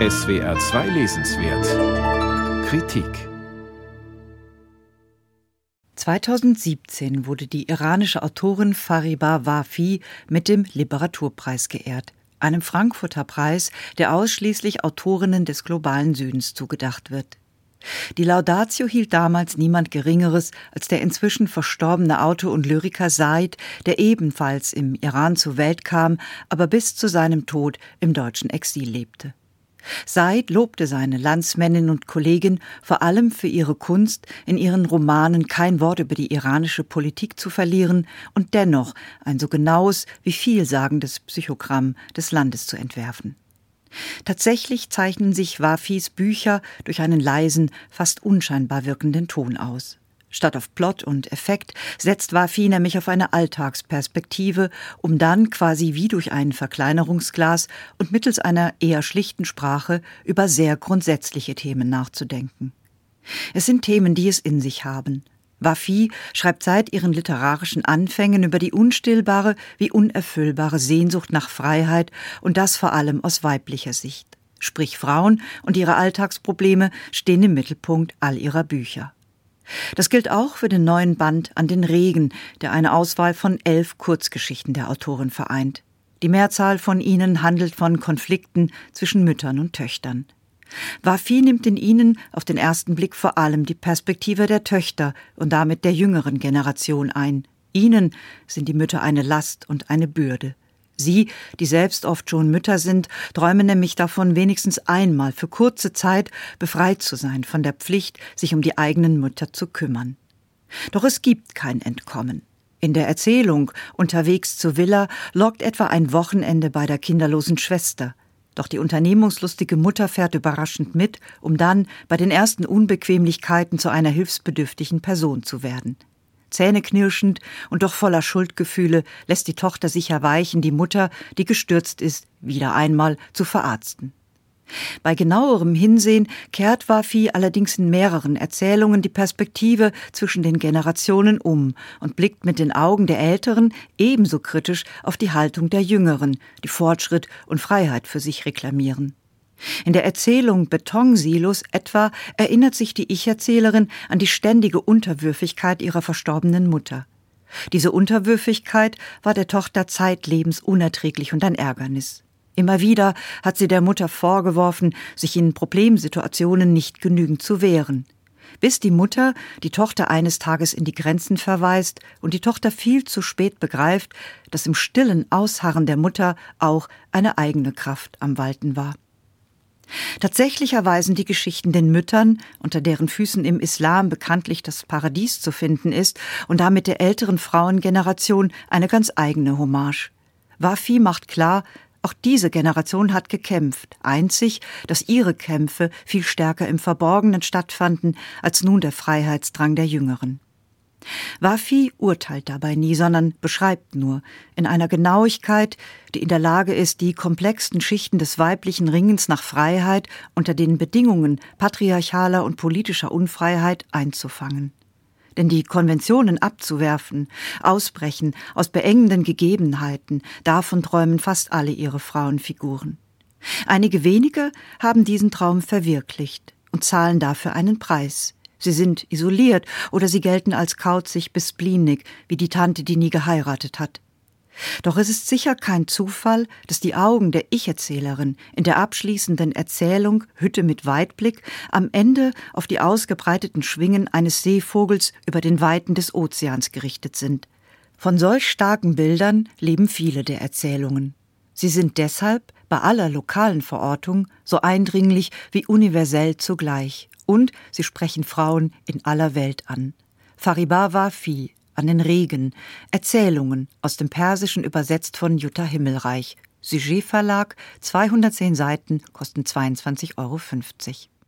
SWR 2 Lesenswert Kritik 2017 wurde die iranische Autorin Fariba Wafi mit dem Literaturpreis geehrt, einem Frankfurter Preis, der ausschließlich Autorinnen des globalen Südens zugedacht wird. Die Laudatio hielt damals niemand Geringeres als der inzwischen verstorbene Autor und Lyriker Said, der ebenfalls im Iran zur Welt kam, aber bis zu seinem Tod im deutschen Exil lebte. Said lobte seine Landsmännin und Kollegin vor allem für ihre Kunst, in ihren Romanen kein Wort über die iranische Politik zu verlieren und dennoch ein so genaues wie vielsagendes Psychogramm des Landes zu entwerfen. Tatsächlich zeichnen sich Wafis Bücher durch einen leisen, fast unscheinbar wirkenden Ton aus. Statt auf Plot und Effekt setzt Wafi nämlich auf eine Alltagsperspektive, um dann quasi wie durch ein Verkleinerungsglas und mittels einer eher schlichten Sprache über sehr grundsätzliche Themen nachzudenken. Es sind Themen, die es in sich haben. Wafi schreibt seit ihren literarischen Anfängen über die unstillbare wie unerfüllbare Sehnsucht nach Freiheit und das vor allem aus weiblicher Sicht. Sprich Frauen und ihre Alltagsprobleme stehen im Mittelpunkt all ihrer Bücher. Das gilt auch für den neuen Band An den Regen, der eine Auswahl von elf Kurzgeschichten der Autorin vereint. Die Mehrzahl von ihnen handelt von Konflikten zwischen Müttern und Töchtern. Wafi nimmt in ihnen auf den ersten Blick vor allem die Perspektive der Töchter und damit der jüngeren Generation ein. Ihnen sind die Mütter eine Last und eine Bürde. Sie, die selbst oft schon Mütter sind, träumen nämlich davon, wenigstens einmal für kurze Zeit befreit zu sein von der Pflicht, sich um die eigenen Mütter zu kümmern. Doch es gibt kein Entkommen. In der Erzählung Unterwegs zur Villa lockt etwa ein Wochenende bei der kinderlosen Schwester. Doch die unternehmungslustige Mutter fährt überraschend mit, um dann bei den ersten Unbequemlichkeiten zu einer hilfsbedürftigen Person zu werden. Zähneknirschend und doch voller Schuldgefühle lässt die Tochter sich erweichen, die Mutter, die gestürzt ist, wieder einmal zu verarzten. Bei genauerem Hinsehen kehrt Wafi allerdings in mehreren Erzählungen die Perspektive zwischen den Generationen um und blickt mit den Augen der Älteren ebenso kritisch auf die Haltung der Jüngeren, die Fortschritt und Freiheit für sich reklamieren. In der Erzählung Betonsilos etwa erinnert sich die Ich-Erzählerin an die ständige Unterwürfigkeit ihrer verstorbenen Mutter. Diese Unterwürfigkeit war der Tochter zeitlebens unerträglich und ein Ärgernis. Immer wieder hat sie der Mutter vorgeworfen, sich in Problemsituationen nicht genügend zu wehren. Bis die Mutter die Tochter eines Tages in die Grenzen verweist und die Tochter viel zu spät begreift, dass im stillen Ausharren der Mutter auch eine eigene Kraft am Walten war. Tatsächlich erweisen die Geschichten den Müttern, unter deren Füßen im Islam bekanntlich das Paradies zu finden ist, und damit der älteren Frauengeneration eine ganz eigene Hommage. Wafi macht klar, auch diese Generation hat gekämpft, einzig, dass ihre Kämpfe viel stärker im Verborgenen stattfanden als nun der Freiheitsdrang der Jüngeren. Wafi urteilt dabei nie, sondern beschreibt nur, in einer Genauigkeit, die in der Lage ist, die komplexen Schichten des weiblichen Ringens nach Freiheit unter den Bedingungen patriarchaler und politischer Unfreiheit einzufangen. Denn die Konventionen abzuwerfen, ausbrechen aus beengenden Gegebenheiten, davon träumen fast alle ihre Frauenfiguren. Einige wenige haben diesen Traum verwirklicht und zahlen dafür einen Preis, Sie sind isoliert oder sie gelten als kauzig bis spleenig, wie die Tante, die nie geheiratet hat. Doch es ist sicher kein Zufall, dass die Augen der Ich-Erzählerin in der abschließenden Erzählung Hütte mit Weitblick am Ende auf die ausgebreiteten Schwingen eines Seevogels über den Weiten des Ozeans gerichtet sind. Von solch starken Bildern leben viele der Erzählungen. Sie sind deshalb bei aller lokalen Verortung so eindringlich wie universell zugleich und sie sprechen Frauen in aller Welt an. Fariba Wafi, an den Regen, Erzählungen aus dem Persischen übersetzt von Jutta Himmelreich. Sujet Verlag, 210 Seiten, kosten 22,50 Euro.